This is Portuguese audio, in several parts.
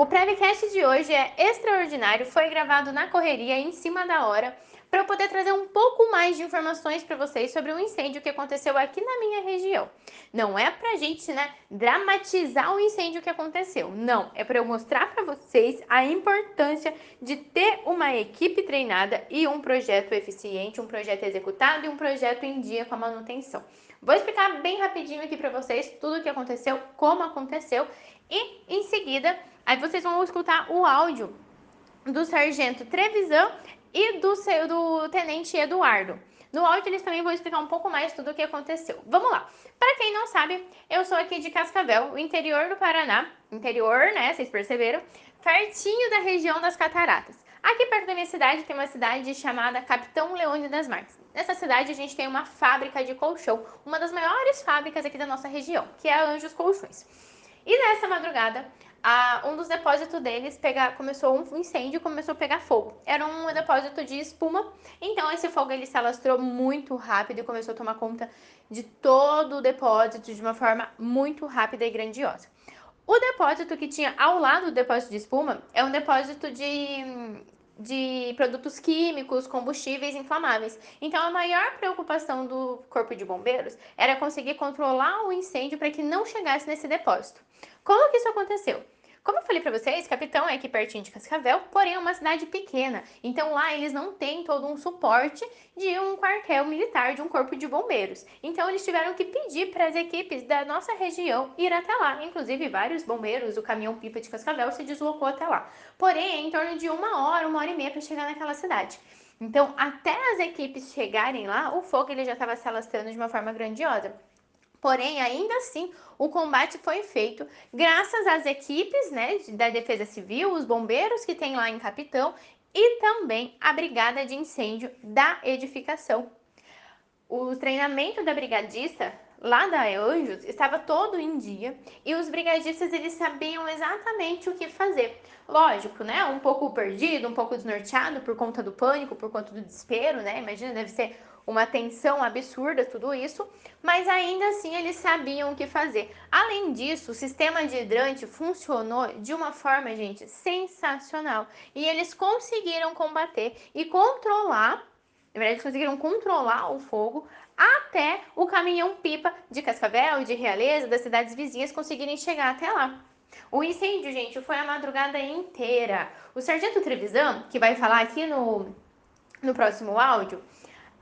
O Prevcast de hoje é extraordinário, foi gravado na correria, em cima da hora, para eu poder trazer um pouco mais de informações para vocês sobre o um incêndio que aconteceu aqui na minha região. Não é para a gente, né, dramatizar o incêndio que aconteceu. Não, é para eu mostrar para vocês a importância de ter uma equipe treinada e um projeto eficiente, um projeto executado e um projeto em dia com a manutenção. Vou explicar bem rapidinho aqui para vocês tudo o que aconteceu, como aconteceu e em seguida aí vocês vão escutar o áudio do sargento Trevisan e do, seu, do tenente Eduardo. No áudio eles também vão explicar um pouco mais tudo o que aconteceu. Vamos lá. Para quem não sabe, eu sou aqui de Cascavel, o interior do Paraná. Interior, né? Vocês perceberam? Pertinho da região das Cataratas. Aqui perto da minha cidade tem uma cidade chamada Capitão Leone das Marques. Nessa cidade a gente tem uma fábrica de colchão, uma das maiores fábricas aqui da nossa região, que é a Anjos Colchões. E nessa madrugada, a, um dos depósitos deles pega, começou um incêndio, começou a pegar fogo. Era um depósito de espuma, então esse fogo ele se alastrou muito rápido e começou a tomar conta de todo o depósito de uma forma muito rápida e grandiosa. O depósito que tinha ao lado do depósito de espuma é um depósito de, de produtos químicos, combustíveis inflamáveis. Então, a maior preocupação do Corpo de Bombeiros era conseguir controlar o incêndio para que não chegasse nesse depósito. Como que isso aconteceu? Como eu falei para vocês, Capitão é aqui pertinho de Cascavel, porém é uma cidade pequena. Então lá eles não têm todo um suporte de um quartel militar, de um corpo de bombeiros. Então eles tiveram que pedir para as equipes da nossa região ir até lá. Inclusive vários bombeiros, o caminhão pipa de Cascavel se deslocou até lá. Porém é em torno de uma hora, uma hora e meia para chegar naquela cidade. Então até as equipes chegarem lá, o fogo ele já estava se alastrando de uma forma grandiosa. Porém, ainda assim, o combate foi feito graças às equipes né, da Defesa Civil, os bombeiros que tem lá em Capitão e também a Brigada de Incêndio da edificação. O treinamento da brigadista lá da Anjos estava todo em dia e os brigadistas eles sabiam exatamente o que fazer. Lógico, né? Um pouco perdido, um pouco desnorteado por conta do pânico, por conta do desespero, né? Imagina, deve ser uma tensão absurda, tudo isso, mas ainda assim eles sabiam o que fazer. Além disso, o sistema de hidrante funcionou de uma forma, gente, sensacional. E eles conseguiram combater e controlar, na verdade, eles conseguiram controlar o fogo até o caminhão pipa de Cascavel, de Realeza, das cidades vizinhas conseguirem chegar até lá. O incêndio, gente, foi a madrugada inteira. O sargento Trevisan, que vai falar aqui no, no próximo áudio,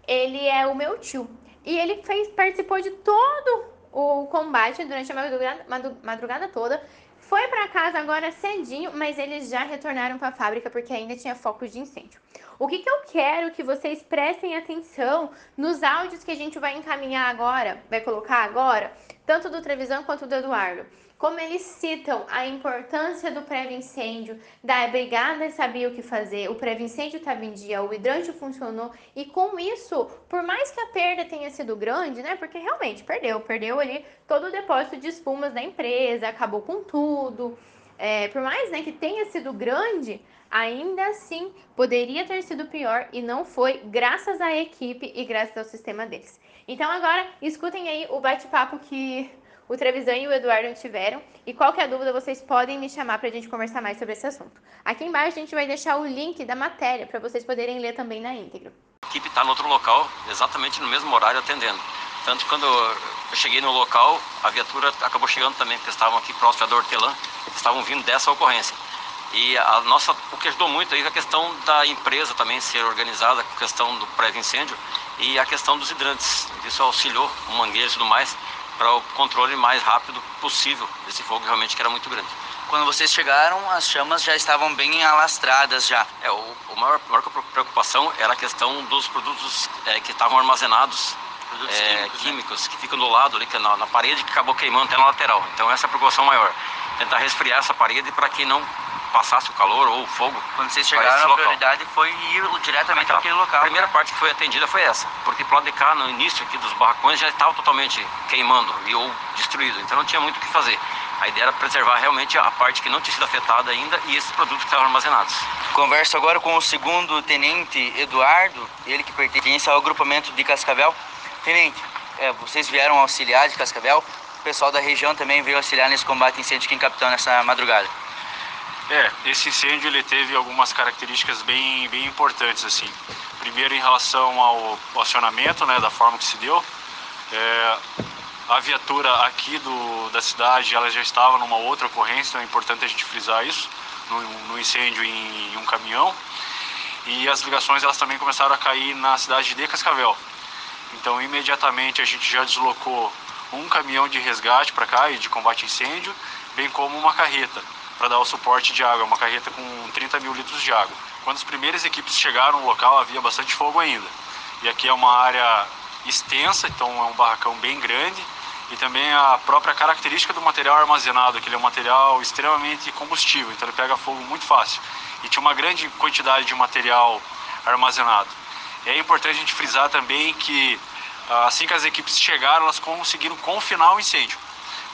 ele é o meu tio. E ele fez, participou de todo o combate durante a madrugada, madrugada toda. Foi para casa agora cedinho, mas eles já retornaram para a fábrica porque ainda tinha focos de incêndio. O que, que eu quero que vocês prestem atenção nos áudios que a gente vai encaminhar agora, vai colocar agora, tanto do Trevisan quanto do Eduardo como eles citam a importância do pré-incêndio, da brigada sabia o que fazer, o pré-incêndio estava em dia, o hidrante funcionou e com isso, por mais que a perda tenha sido grande, né? Porque realmente perdeu, perdeu ali todo o depósito de espumas da empresa, acabou com tudo. É, por mais né, que tenha sido grande, ainda assim poderia ter sido pior e não foi, graças à equipe e graças ao sistema deles. Então agora escutem aí o bate-papo que o Trevisan e o Eduardo tiveram. E qualquer dúvida, vocês podem me chamar para a gente conversar mais sobre esse assunto. Aqui embaixo a gente vai deixar o link da matéria para vocês poderem ler também na íntegra. A equipe está no outro local, exatamente no mesmo horário atendendo. Tanto quando eu cheguei no local, a viatura acabou chegando também, porque estavam aqui próximo da Hortelã, estavam vindo dessa ocorrência. E a nossa, o que ajudou muito aí é a questão da empresa também ser organizada, a questão do prévio incêndio e a questão dos hidrantes. Isso auxiliou o mangueiro e tudo mais para o controle mais rápido possível desse fogo realmente que era muito grande. Quando vocês chegaram, as chamas já estavam bem alastradas já. É, o, o maior, maior preocupação era a questão dos produtos é, que estavam armazenados é, químicos, né? químicos né? que ficam do lado ali, que é na, na, parede que acabou queimando até na lateral. Então essa é a preocupação maior. Tentar resfriar essa parede para que não passasse o calor ou o fogo. Quando vocês chegaram, a prioridade foi ir diretamente então, àquele local. A primeira né? parte que foi atendida foi essa, porque pro lado de cá, no início aqui dos barracões, já estava totalmente queimando e, ou destruído, então não tinha muito o que fazer. A ideia era preservar realmente a parte que não tinha sido afetada ainda e esses produtos que estavam armazenados. Converso agora com o segundo tenente Eduardo, ele que pertence ao agrupamento de Cascavel. Tenente, é, vocês vieram auxiliar de Cascavel, o pessoal da região também veio auxiliar nesse combate incêndio aqui em Capitão nessa madrugada. É, esse incêndio ele teve algumas características bem, bem importantes assim. Primeiro em relação ao acionamento, né, da forma que se deu. É, a viatura aqui do, da cidade ela já estava numa outra ocorrência, então é importante a gente frisar isso, no, no incêndio em, em, um caminhão. E as ligações elas também começaram a cair na cidade de Cascavel. Então imediatamente a gente já deslocou um caminhão de resgate para cá e de combate a incêndio, bem como uma carreta para dar o suporte de água, uma carreta com 30 mil litros de água. Quando as primeiras equipes chegaram no local havia bastante fogo ainda. E aqui é uma área extensa, então é um barracão bem grande e também a própria característica do material armazenado, que ele é um material extremamente combustível, então ele pega fogo muito fácil. E tinha uma grande quantidade de material armazenado. É importante a gente frisar também que ah, assim que as equipes chegaram, elas conseguiram confinar o incêndio.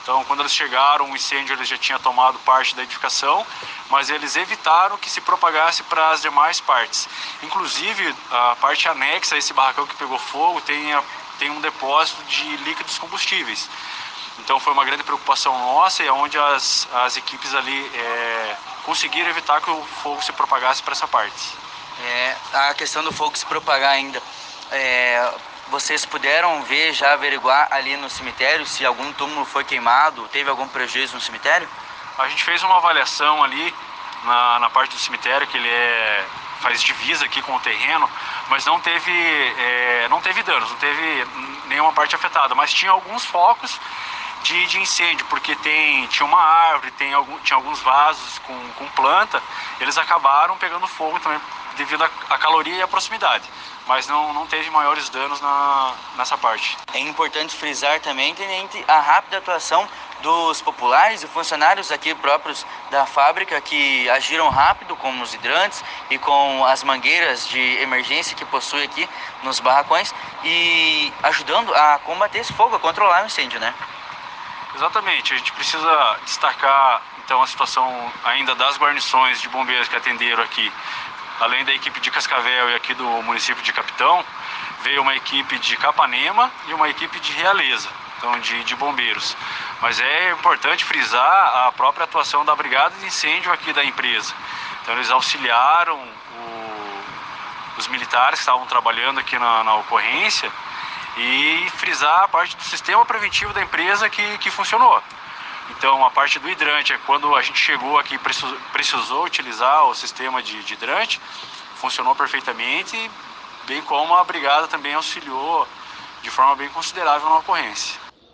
Então, quando eles chegaram, o incêndio ele já tinha tomado parte da edificação, mas eles evitaram que se propagasse para as demais partes. Inclusive, a parte anexa a esse barracão que pegou fogo tem a tem um depósito de líquidos combustíveis. Então foi uma grande preocupação nossa e é onde as, as equipes ali é, conseguiram evitar que o fogo se propagasse para essa parte. É, a questão do fogo se propagar ainda, é, vocês puderam ver, já averiguar ali no cemitério se algum túmulo foi queimado, teve algum prejuízo no cemitério? A gente fez uma avaliação ali na, na parte do cemitério, que ele é faz divisa aqui com o terreno, mas não teve, é, não teve danos, não teve nenhuma parte afetada, mas tinha alguns focos de, de incêndio, porque tem, tinha uma árvore, tem algum, tinha alguns vasos com, com planta, eles acabaram pegando fogo também devido à caloria e à proximidade mas não, não teve maiores danos na, nessa parte. É importante frisar também, Tenente, a rápida atuação dos populares e funcionários aqui próprios da fábrica que agiram rápido com os hidrantes e com as mangueiras de emergência que possui aqui nos barracões e ajudando a combater esse fogo, a controlar o incêndio, né? Exatamente, a gente precisa destacar então a situação ainda das guarnições de bombeiros que atenderam aqui além da equipe de Cascavel e aqui do município de Capitão, veio uma equipe de Capanema e uma equipe de Realeza, então de, de bombeiros. Mas é importante frisar a própria atuação da brigada de incêndio aqui da empresa. Então eles auxiliaram o, os militares que estavam trabalhando aqui na, na ocorrência e frisar a parte do sistema preventivo da empresa que, que funcionou. Então, a parte do hidrante, é quando a gente chegou aqui precisou, precisou utilizar o sistema de, de hidrante, funcionou perfeitamente, bem como a brigada também auxiliou de forma bem considerável na ocorrência.